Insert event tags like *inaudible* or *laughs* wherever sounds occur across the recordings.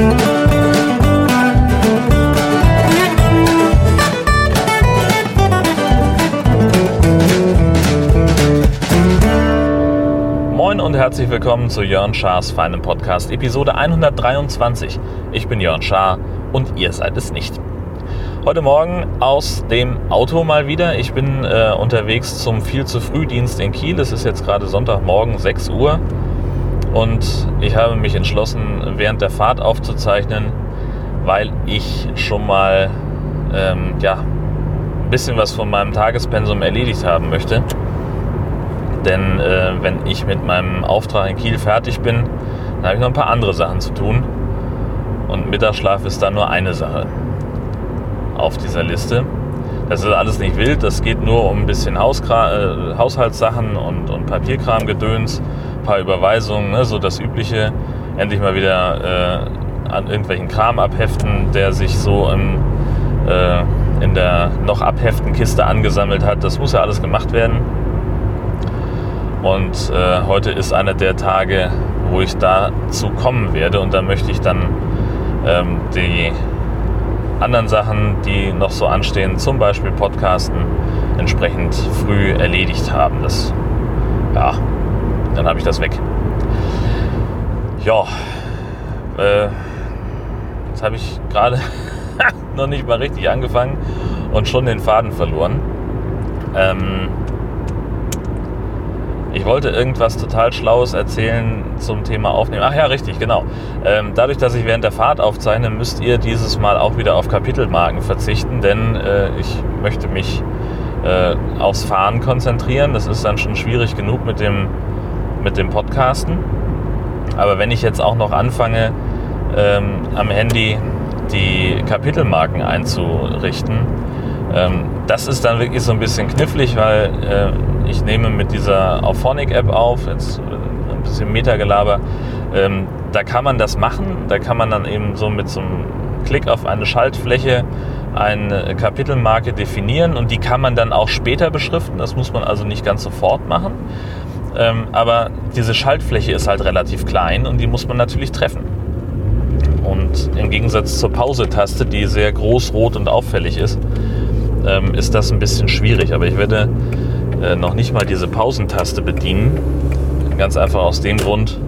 Moin und herzlich willkommen zu Jörn Schars feinem Podcast, Episode 123. Ich bin Jörn Schaar und ihr seid es nicht. Heute Morgen aus dem Auto mal wieder. Ich bin äh, unterwegs zum viel zu Frühdienst in Kiel. Es ist jetzt gerade Sonntagmorgen 6 Uhr und ich habe mich entschlossen, während der Fahrt aufzuzeichnen, weil ich schon mal ähm, ja, ein bisschen was von meinem Tagespensum erledigt haben möchte. Denn äh, wenn ich mit meinem Auftrag in Kiel fertig bin, dann habe ich noch ein paar andere Sachen zu tun. Und Mittagsschlaf ist dann nur eine Sache auf dieser Liste. Das ist alles nicht wild, das geht nur um ein bisschen Hauskram, äh, Haushaltssachen und, und Papierkramgedöns, ein paar Überweisungen, ne, so das Übliche. Endlich mal wieder äh, an irgendwelchen Kram abheften, der sich so im, äh, in der noch abheften Kiste angesammelt hat. Das muss ja alles gemacht werden. Und äh, heute ist einer der Tage, wo ich dazu kommen werde und da möchte ich dann ähm, die anderen Sachen, die noch so anstehen, zum Beispiel Podcasten, entsprechend früh erledigt haben. Das, ja, dann habe ich das weg. Ja, äh, jetzt habe ich gerade *laughs* noch nicht mal richtig angefangen und schon den Faden verloren. Ähm, ich wollte irgendwas total Schlaues erzählen zum Thema Aufnehmen. Ach ja, richtig, genau. Ähm, dadurch, dass ich während der Fahrt aufzeichne, müsst ihr dieses Mal auch wieder auf Kapitelmarken verzichten, denn äh, ich möchte mich äh, aufs Fahren konzentrieren. Das ist dann schon schwierig genug mit dem, mit dem Podcasten. Aber wenn ich jetzt auch noch anfange, ähm, am Handy die Kapitelmarken einzurichten, ähm, das ist dann wirklich so ein bisschen knifflig, weil äh, ich nehme mit dieser Auphonic-App auf, jetzt äh, ein bisschen Metagelaber, ähm, da kann man das machen, da kann man dann eben so mit so einem Klick auf eine Schaltfläche eine Kapitelmarke definieren und die kann man dann auch später beschriften, das muss man also nicht ganz sofort machen. Ähm, aber diese Schaltfläche ist halt relativ klein und die muss man natürlich treffen. Und im Gegensatz zur Pause-Taste, die sehr groß, rot und auffällig ist, ähm, ist das ein bisschen schwierig. Aber ich werde äh, noch nicht mal diese Pausentaste bedienen. Ganz einfach aus dem Grund,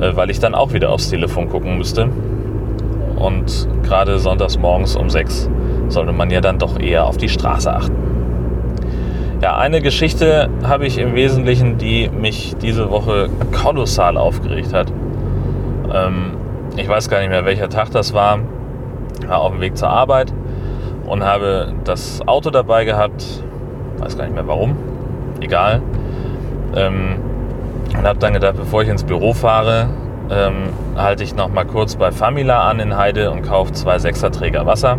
äh, weil ich dann auch wieder aufs Telefon gucken müsste. Und gerade sonntags morgens um sechs sollte man ja dann doch eher auf die Straße achten. Ja, eine Geschichte habe ich im Wesentlichen, die mich diese Woche kolossal aufgeregt hat. Ähm, ich weiß gar nicht mehr, welcher Tag das war. War auf dem Weg zur Arbeit und habe das Auto dabei gehabt. Weiß gar nicht mehr warum. Egal. Ähm, und habe dann gedacht, bevor ich ins Büro fahre, ähm, halte ich noch mal kurz bei Famila an in Heide und kaufe zwei Sechserträger Wasser,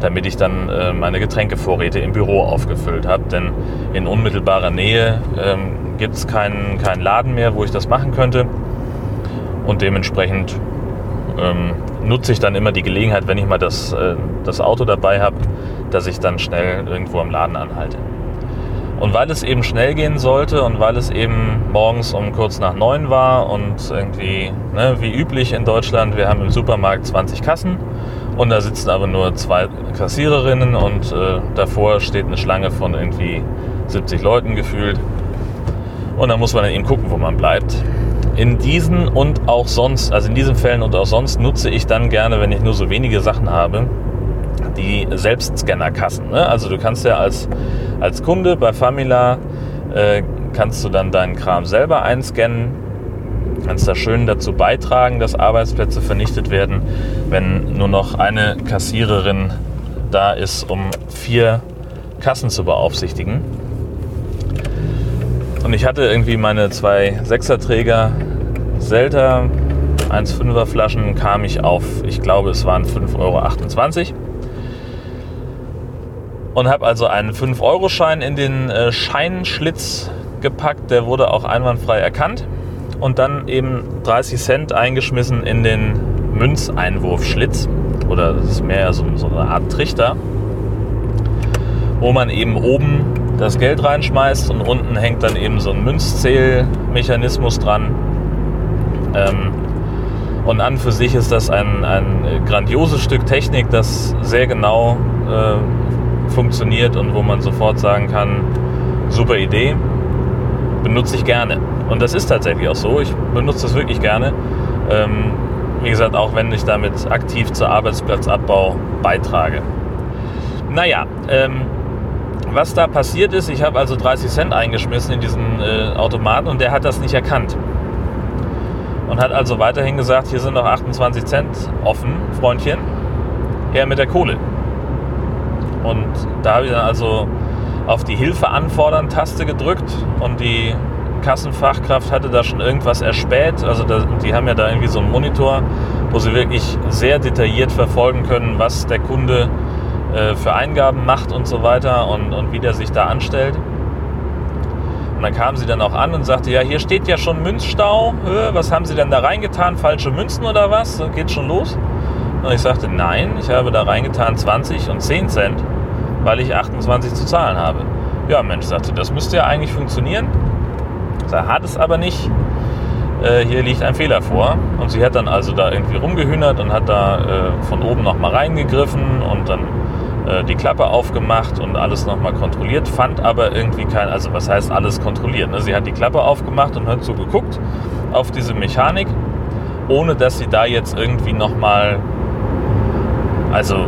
damit ich dann äh, meine Getränkevorräte im Büro aufgefüllt habe. Denn in unmittelbarer Nähe ähm, gibt es keinen, keinen Laden mehr, wo ich das machen könnte. Und dementsprechend ähm, nutze ich dann immer die Gelegenheit, wenn ich mal das, äh, das Auto dabei habe, dass ich dann schnell irgendwo am Laden anhalte. Und weil es eben schnell gehen sollte und weil es eben morgens um kurz nach neun war und irgendwie, ne, wie üblich in Deutschland, wir haben im Supermarkt 20 Kassen und da sitzen aber nur zwei Kassiererinnen und äh, davor steht eine Schlange von irgendwie 70 Leuten gefühlt. Und dann muss man dann eben gucken, wo man bleibt. In diesen und auch sonst, also in diesen Fällen und auch sonst nutze ich dann gerne, wenn ich nur so wenige Sachen habe, die Selbstscannerkassen. Ne? Also du kannst ja als, als Kunde bei Famila äh, kannst du dann deinen Kram selber einscannen, kannst da schön dazu beitragen, dass Arbeitsplätze vernichtet werden, wenn nur noch eine Kassiererin da ist, um vier Kassen zu beaufsichtigen. Und ich hatte irgendwie meine zwei Sechserträger Selta 1,5er Flaschen kam ich auf, ich glaube es waren 5,28 Euro und habe also einen 5-Euro-Schein in den äh, Scheinschlitz gepackt. Der wurde auch einwandfrei erkannt. Und dann eben 30 Cent eingeschmissen in den Münzeinwurfschlitz. Oder das ist mehr so, so eine Art Trichter, wo man eben oben das Geld reinschmeißt und unten hängt dann eben so ein Münzzählmechanismus dran. Ähm, Und an für sich ist das ein, ein grandioses Stück Technik, das sehr genau äh, funktioniert und wo man sofort sagen kann, super Idee, benutze ich gerne. Und das ist tatsächlich auch so. Ich benutze das wirklich gerne. Ähm, wie gesagt, auch wenn ich damit aktiv zur Arbeitsplatzabbau beitrage. Naja, ähm, was da passiert ist, ich habe also 30 Cent eingeschmissen in diesen äh, Automaten und der hat das nicht erkannt. Und hat also weiterhin gesagt, hier sind noch 28 Cent offen, Freundchen, her mit der Kohle. Und da habe ich dann also auf die Hilfe anfordern Taste gedrückt und die Kassenfachkraft hatte da schon irgendwas erspäht. Also da, die haben ja da irgendwie so einen Monitor, wo sie wirklich sehr detailliert verfolgen können, was der Kunde äh, für Eingaben macht und so weiter und, und wie der sich da anstellt. Und dann kam sie dann auch an und sagte, ja, hier steht ja schon Münzstau. Was haben Sie denn da reingetan? Falsche Münzen oder was? Geht schon los? Und ich sagte, nein, ich habe da reingetan 20 und 10 Cent, weil ich 28 zu zahlen habe. Ja, Mensch, sagte, das müsste ja eigentlich funktionieren. Da hat es aber nicht. Äh, hier liegt ein Fehler vor. Und sie hat dann also da irgendwie rumgehühnert und hat da äh, von oben nochmal reingegriffen und dann äh, die Klappe aufgemacht und alles nochmal kontrolliert, fand aber irgendwie kein, also was heißt alles kontrolliert? Ne? Sie hat die Klappe aufgemacht und hat so geguckt auf diese Mechanik, ohne dass sie da jetzt irgendwie nochmal, also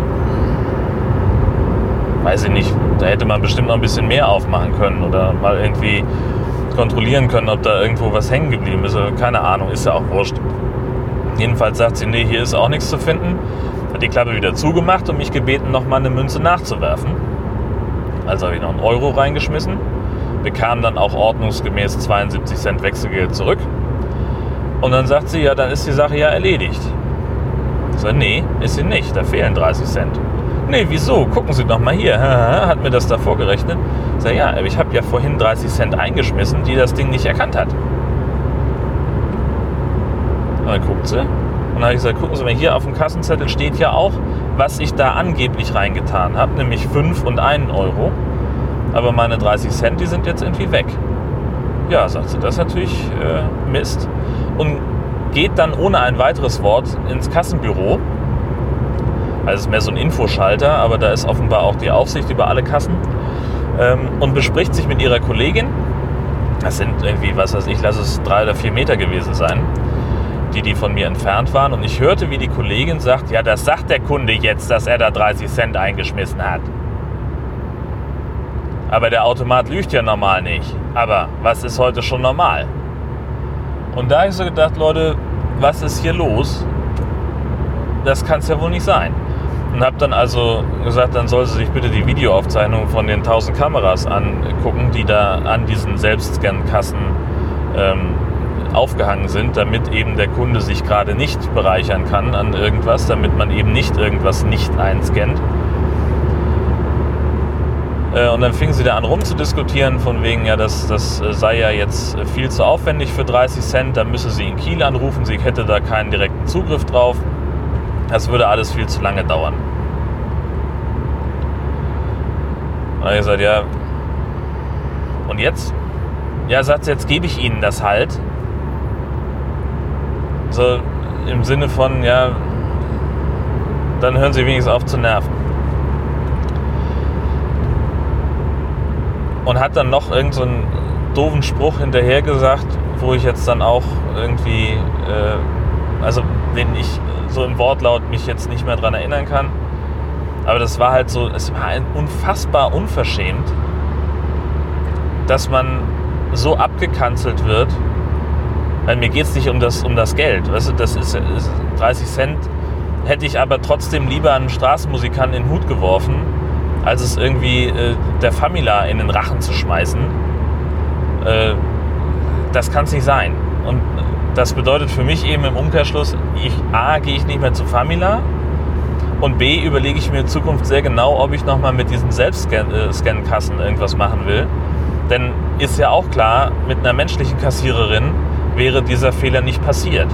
weiß ich nicht, da hätte man bestimmt noch ein bisschen mehr aufmachen können oder mal irgendwie kontrollieren können, ob da irgendwo was hängen geblieben ist. Also keine Ahnung, ist ja auch wurscht. Jedenfalls sagt sie, nee, hier ist auch nichts zu finden. Hat die Klappe wieder zugemacht und mich gebeten, nochmal eine Münze nachzuwerfen. Also habe ich noch einen Euro reingeschmissen, bekam dann auch ordnungsgemäß 72 Cent Wechselgeld zurück. Und dann sagt sie, ja, dann ist die Sache ja erledigt. Ich sage, nee, ist sie nicht, da fehlen 30 Cent. Nee, wieso? Gucken Sie doch mal hier. Hat mir das da vorgerechnet. Sage, ja, ich habe ja vorhin 30 Cent eingeschmissen, die das Ding nicht erkannt hat. Und dann guckt sie. Und dann habe ich gesagt, gucken Sie mal, hier auf dem Kassenzettel steht ja auch, was ich da angeblich reingetan habe, nämlich 5 und 1 Euro. Aber meine 30 Cent, die sind jetzt irgendwie weg. Ja, sagt sie, das ist natürlich äh, Mist. Und geht dann ohne ein weiteres Wort ins Kassenbüro also es ist mehr so ein Infoschalter, aber da ist offenbar auch die Aufsicht über alle Kassen ähm, und bespricht sich mit ihrer Kollegin. Das sind irgendwie, was weiß ich, lass es drei oder vier Meter gewesen sein, die die von mir entfernt waren. Und ich hörte, wie die Kollegin sagt, ja, das sagt der Kunde jetzt, dass er da 30 Cent eingeschmissen hat. Aber der Automat lügt ja normal nicht. Aber was ist heute schon normal? Und da habe ich so gedacht, Leute, was ist hier los? Das kann es ja wohl nicht sein. Und habe dann also gesagt, dann soll sie sich bitte die Videoaufzeichnung von den 1000 Kameras angucken, die da an diesen Selbstscan-Kassen ähm, aufgehangen sind, damit eben der Kunde sich gerade nicht bereichern kann an irgendwas, damit man eben nicht irgendwas nicht einscannt. Äh, und dann fingen sie da an rumzudiskutieren, von wegen, ja, das, das sei ja jetzt viel zu aufwendig für 30 Cent, da müsse sie in Kiel anrufen, sie hätte da keinen direkten Zugriff drauf. Das würde alles viel zu lange dauern. Und ich gesagt, ja. Und jetzt? Ja, sagt jetzt gebe ich Ihnen das halt. So im Sinne von, ja, dann hören Sie wenigstens auf zu nerven. Und hat dann noch irgendeinen so doofen Spruch hinterher gesagt, wo ich jetzt dann auch irgendwie, äh, also den ich so im Wortlaut mich jetzt nicht mehr dran erinnern kann. Aber das war halt so, es war unfassbar unverschämt, dass man so abgekanzelt wird. Weil mir geht es nicht um das, um das Geld. Weißt du, das ist, ist 30 Cent hätte ich aber trotzdem lieber einen Straßenmusikanten in den Hut geworfen, als es irgendwie äh, der Famila in den Rachen zu schmeißen. Äh, das kann es nicht sein. Und das bedeutet für mich eben im Umkehrschluss, ich, A, gehe ich nicht mehr zu Famila und B, überlege ich mir in Zukunft sehr genau, ob ich nochmal mit diesen Selbstscan-Kassen irgendwas machen will. Denn ist ja auch klar, mit einer menschlichen Kassiererin wäre dieser Fehler nicht passiert.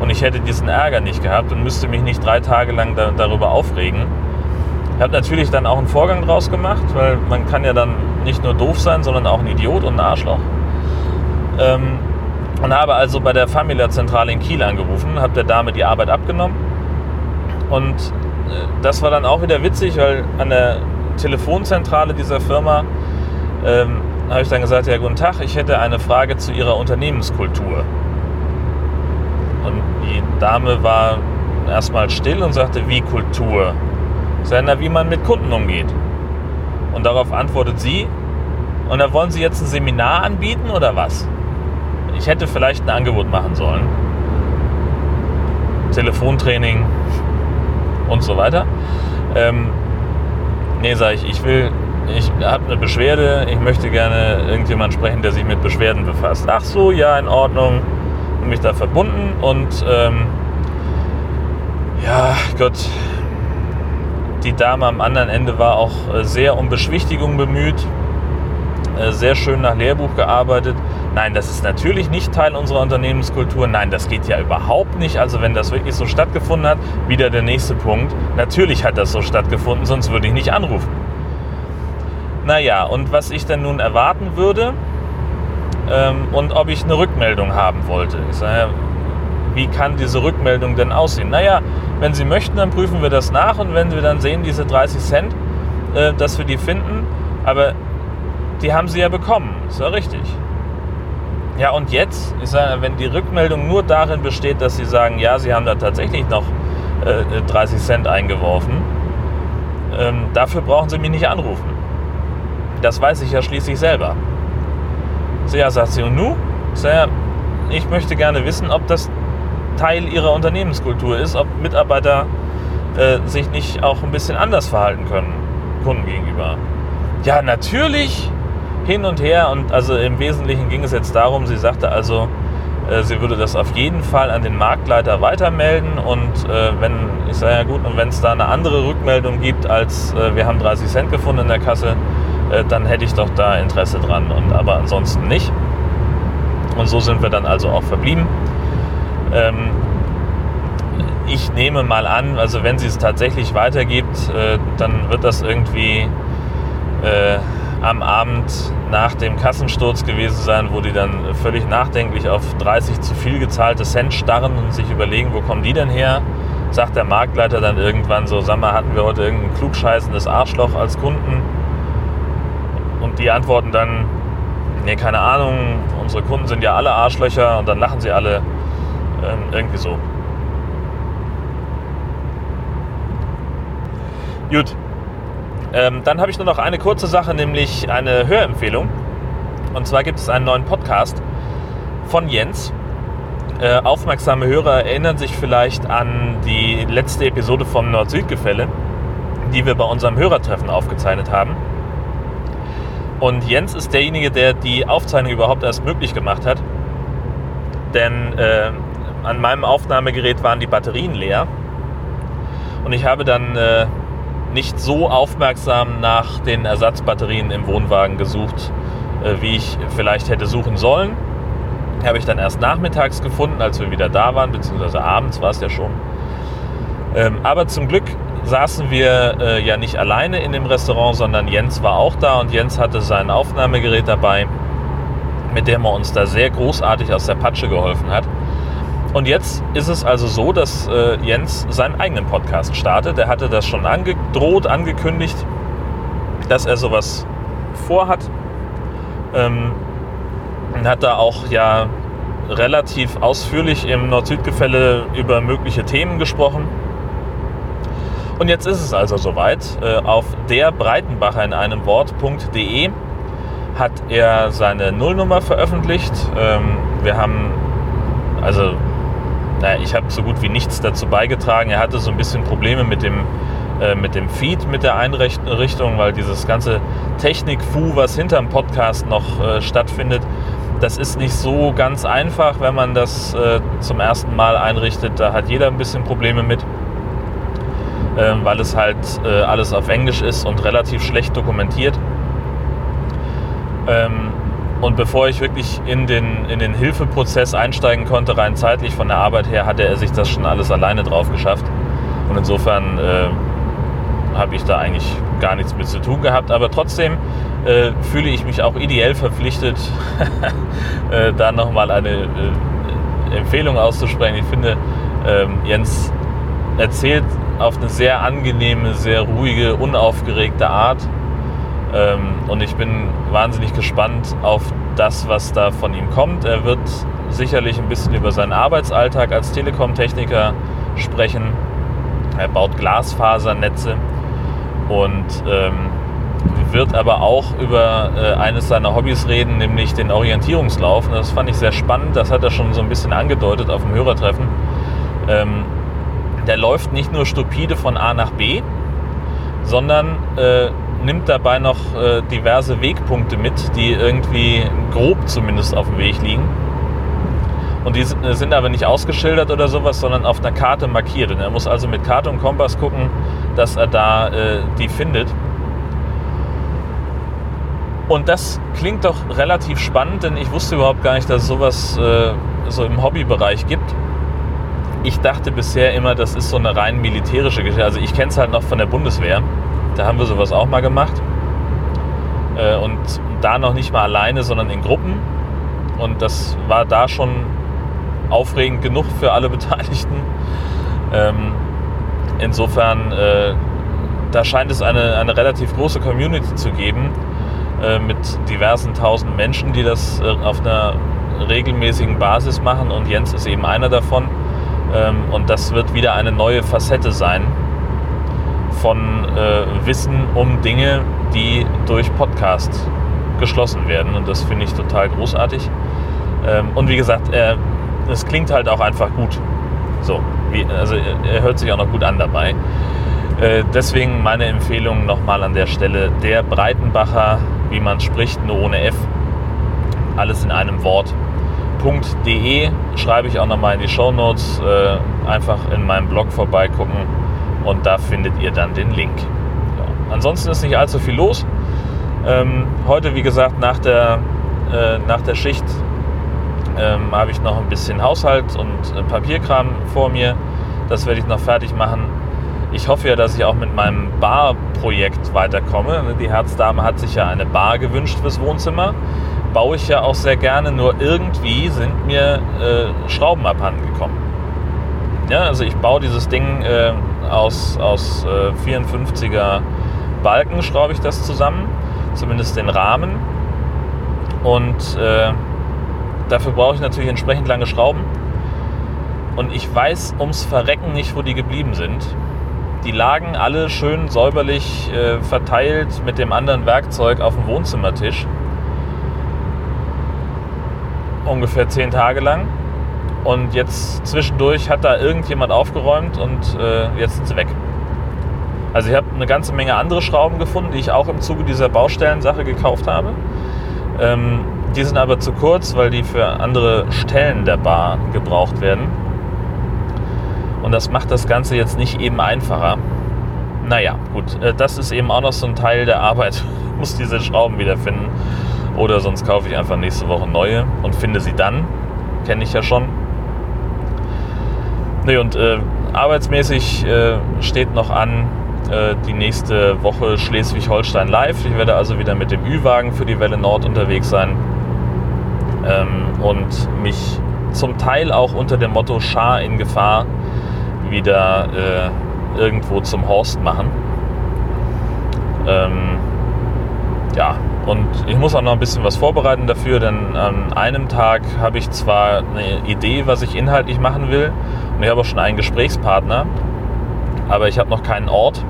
Und ich hätte diesen Ärger nicht gehabt und müsste mich nicht drei Tage lang da, darüber aufregen. Ich habe natürlich dann auch einen Vorgang draus gemacht, weil man kann ja dann nicht nur doof sein, sondern auch ein Idiot und ein Arschloch. Ähm, Und habe also bei der Familia-Zentrale in Kiel angerufen, habe der Dame die Arbeit abgenommen. Und äh, das war dann auch wieder witzig, weil an der Telefonzentrale dieser Firma ähm, habe ich dann gesagt, ja guten Tag, ich hätte eine Frage zu Ihrer Unternehmenskultur. Und die Dame war erstmal still und sagte, wie Kultur? Sondern wie man mit Kunden umgeht. Und darauf antwortet sie, und da wollen Sie jetzt ein Seminar anbieten oder was? Ich hätte vielleicht ein Angebot machen sollen. Telefontraining und so weiter. Ähm, nee, sage ich, ich will, ich habe eine Beschwerde, ich möchte gerne irgendjemand sprechen, der sich mit Beschwerden befasst. Ach so, ja, in Ordnung. Und mich da verbunden und ähm, ja, Gott, die Dame am anderen Ende war auch äh, sehr um Beschwichtigung bemüht, äh, sehr schön nach Lehrbuch gearbeitet. Nein, das ist natürlich nicht Teil unserer Unternehmenskultur. Nein, das geht ja überhaupt nicht. Also wenn das wirklich so stattgefunden hat, wieder der nächste Punkt. Natürlich hat das so stattgefunden, sonst würde ich nicht anrufen. Naja, und was ich denn nun erwarten würde ähm, und ob ich eine Rückmeldung haben wollte. Ich sage, wie kann diese Rückmeldung denn aussehen? Naja, wenn Sie möchten, dann prüfen wir das nach und wenn wir dann sehen, diese 30 Cent, äh, dass wir die finden, aber die haben Sie ja bekommen, ist ja richtig. Ja, und jetzt, ich sage, wenn die Rückmeldung nur darin besteht, dass Sie sagen, ja, Sie haben da tatsächlich noch äh, 30 Cent eingeworfen, ähm, dafür brauchen Sie mich nicht anrufen. Das weiß ich ja schließlich selber. So, ja, sagt sie, und nu? Ich, sage, ich möchte gerne wissen, ob das Teil ihrer Unternehmenskultur ist, ob Mitarbeiter äh, sich nicht auch ein bisschen anders verhalten können, Kunden gegenüber. Ja, natürlich hin und her und also im Wesentlichen ging es jetzt darum, sie sagte also, äh, sie würde das auf jeden Fall an den Marktleiter weitermelden und äh, wenn, ich sage ja gut, und wenn es da eine andere Rückmeldung gibt als äh, wir haben 30 Cent gefunden in der Kasse, äh, dann hätte ich doch da Interesse dran und aber ansonsten nicht. Und so sind wir dann also auch verblieben. Ähm, ich nehme mal an, also wenn sie es tatsächlich weitergibt, äh, dann wird das irgendwie äh, am Abend nach dem Kassensturz gewesen sein, wo die dann völlig nachdenklich auf 30 zu viel gezahlte Cent starren und sich überlegen, wo kommen die denn her? Sagt der Marktleiter dann irgendwann so, sag mal, hatten wir heute irgendein klugscheißendes Arschloch als Kunden? Und die antworten dann, nee, keine Ahnung, unsere Kunden sind ja alle Arschlöcher und dann lachen sie alle ähm, irgendwie so. Gut. Ähm, dann habe ich nur noch eine kurze Sache, nämlich eine Hörempfehlung. Und zwar gibt es einen neuen Podcast von Jens. Äh, aufmerksame Hörer erinnern sich vielleicht an die letzte Episode vom Nord-Süd-Gefälle, die wir bei unserem Hörertreffen aufgezeichnet haben. Und Jens ist derjenige, der die Aufzeichnung überhaupt erst möglich gemacht hat. Denn äh, an meinem Aufnahmegerät waren die Batterien leer. Und ich habe dann äh, nicht so aufmerksam nach den Ersatzbatterien im Wohnwagen gesucht, äh, wie ich vielleicht hätte suchen sollen. Habe ich dann erst nachmittags gefunden, als wir wieder da waren, beziehungsweise abends war es ja schon. Ähm, aber zum Glück saßen wir äh, ja nicht alleine in dem Restaurant, sondern Jens war auch da und Jens hatte sein Aufnahmegerät dabei, mit dem er uns da sehr großartig aus der Patsche geholfen hat. Und jetzt ist es also so, dass äh, Jens seinen eigenen Podcast startet. Er hatte das schon angedroht, angekündigt, dass er sowas vorhat. Ähm, und hat da auch ja relativ ausführlich im Nord-Süd-Gefälle über mögliche Themen gesprochen. Und jetzt ist es also soweit. Äh, auf der Breitenbacher in einem Wort.de hat er seine Nullnummer veröffentlicht. Ähm, wir haben also naja, ich habe so gut wie nichts dazu beigetragen. Er hatte so ein bisschen Probleme mit dem, äh, mit dem Feed, mit der Einrichtung, weil dieses ganze Technik-Fu, was hinterm Podcast noch äh, stattfindet, das ist nicht so ganz einfach, wenn man das äh, zum ersten Mal einrichtet. Da hat jeder ein bisschen Probleme mit, ähm, weil es halt äh, alles auf Englisch ist und relativ schlecht dokumentiert. Ähm, und bevor ich wirklich in den, in den Hilfeprozess einsteigen konnte, rein zeitlich von der Arbeit her, hatte er sich das schon alles alleine drauf geschafft. Und insofern äh, habe ich da eigentlich gar nichts mit zu tun gehabt. Aber trotzdem äh, fühle ich mich auch ideell verpflichtet, *laughs* äh, da nochmal eine äh, Empfehlung auszusprechen. Ich finde, ähm, Jens erzählt auf eine sehr angenehme, sehr ruhige, unaufgeregte Art. Ähm, und ich bin wahnsinnig gespannt auf das, was da von ihm kommt. Er wird sicherlich ein bisschen über seinen Arbeitsalltag als Telekom-Techniker sprechen. Er baut Glasfasernetze und ähm, wird aber auch über äh, eines seiner Hobbys reden, nämlich den Orientierungslauf. Und das fand ich sehr spannend. Das hat er schon so ein bisschen angedeutet auf dem Hörertreffen. Ähm, der läuft nicht nur stupide von A nach B, sondern äh, nimmt dabei noch äh, diverse Wegpunkte mit, die irgendwie grob zumindest auf dem Weg liegen. Und die sind aber nicht ausgeschildert oder sowas, sondern auf einer Karte markiert. Und er muss also mit Karte und Kompass gucken, dass er da äh, die findet. Und das klingt doch relativ spannend, denn ich wusste überhaupt gar nicht, dass es sowas äh, so im Hobbybereich gibt. Ich dachte bisher immer, das ist so eine rein militärische Geschichte. Also ich kenne es halt noch von der Bundeswehr. Da haben wir sowas auch mal gemacht. Äh, und da noch nicht mal alleine, sondern in Gruppen. Und das war da schon aufregend genug für alle *laughs* Beteiligten. Ähm, insofern, äh, da scheint es eine, eine relativ große Community zu geben äh, mit diversen tausend Menschen, die das auf einer regelmäßigen Basis machen und Jens ist eben einer davon. Ähm, und das wird wieder eine neue Facette sein von äh, Wissen um Dinge, die durch Podcast geschlossen werden. Und das finde ich total großartig. Ähm, und wie gesagt, es klingt halt auch einfach gut. So, wie, also er hört sich auch noch gut an dabei. Äh, deswegen meine Empfehlung nochmal an der Stelle. Der Breitenbacher, wie man spricht, nur ohne F. Alles in einem Wort. .de schreibe ich auch nochmal in die Show Notes. Äh, einfach in meinem Blog vorbeigucken und da findet ihr dann den Link. Ja. Ansonsten ist nicht allzu viel los. Ähm, heute, wie gesagt, nach der, äh, nach der Schicht ähm, habe ich noch ein bisschen Haushalt und äh, Papierkram vor mir. Das werde ich noch fertig machen. Ich hoffe ja, dass ich auch mit meinem Barprojekt weiterkomme. Die Herzdame hat sich ja eine Bar gewünscht fürs Wohnzimmer. Baue ich ja auch sehr gerne, nur irgendwie sind mir äh, Schrauben abhanden gekommen. Ja, also ich baue dieses Ding äh, aus, aus äh, 54er Balken, schraube ich das zusammen, zumindest den Rahmen. Und äh, Dafür brauche ich natürlich entsprechend lange Schrauben. Und ich weiß ums Verrecken nicht, wo die geblieben sind. Die lagen alle schön säuberlich äh, verteilt mit dem anderen Werkzeug auf dem Wohnzimmertisch. Ungefähr zehn Tage lang. Und jetzt zwischendurch hat da irgendjemand aufgeräumt und äh, jetzt sind sie weg. Also ich habe eine ganze Menge andere Schrauben gefunden, die ich auch im Zuge dieser Baustellensache gekauft habe. Ähm, die sind aber zu kurz, weil die für andere Stellen der Bar gebraucht werden. Und das macht das Ganze jetzt nicht eben einfacher. Naja, gut, äh, das ist eben auch noch so ein Teil der Arbeit. Ich *laughs* muss diese Schrauben wiederfinden. Oder sonst kaufe ich einfach nächste Woche neue und finde sie dann. Kenne ich ja schon. Nee, und äh, arbeitsmäßig äh, steht noch an äh, die nächste Woche Schleswig-Holstein live. Ich werde also wieder mit dem Ü-Wagen für die Welle Nord unterwegs sein ähm, und mich zum Teil auch unter dem Motto Schar in Gefahr wieder äh, irgendwo zum Horst machen. Ähm, ja, und ich muss auch noch ein bisschen was vorbereiten dafür, denn an einem Tag habe ich zwar eine Idee, was ich inhaltlich machen will, und ich habe auch schon einen Gesprächspartner, aber ich habe noch keinen Ort.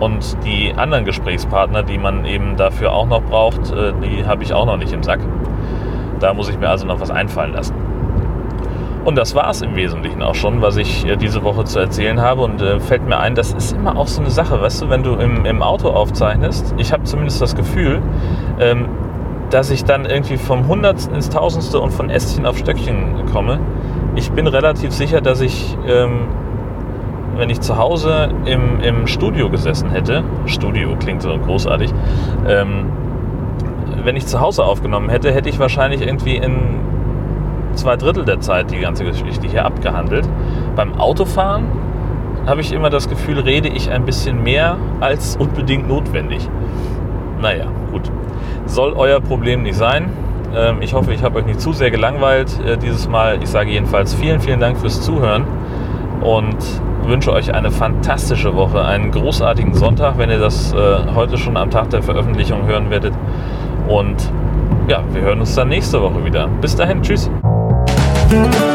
Und die anderen Gesprächspartner, die man eben dafür auch noch braucht, äh, die habe ich auch noch nicht im Sack. Da muss ich mir also noch was einfallen lassen. Und das war es im Wesentlichen auch schon, was ich äh, diese Woche zu erzählen habe. Und äh, fällt mir ein, das ist immer auch so eine Sache, weißt du, wenn du im, im Auto aufzeichnest. Ich habe zumindest das Gefühl, ähm, dass ich dann irgendwie vom Hundertsten ins Tausendste und von Ästchen auf Stöckchen komme. Ich bin relativ sicher, dass ich, ähm, wenn ich zu Hause im, im Studio gesessen hätte, Studio klingt so großartig, ähm, wenn ich zu Hause aufgenommen hätte, hätte ich wahrscheinlich irgendwie in zwei Drittel der Zeit die ganze Geschichte hier abgehandelt. Beim Autofahren habe ich immer das Gefühl, rede ich ein bisschen mehr als unbedingt notwendig. Naja, gut. Soll euer Problem nicht sein. Ähm, ich hoffe, ich habe euch nicht zu sehr gelangweilt äh, dieses Mal. Ich sage jedenfalls vielen, vielen Dank fürs Zuhören und wünsche euch eine fantastische Woche, einen großartigen Sonntag, wenn ihr das äh, heute schon am Tag der Veröffentlichung hören werdet. Und ja, wir hören uns dann nächste Woche wieder. Bis dahin, tschüss. thank you.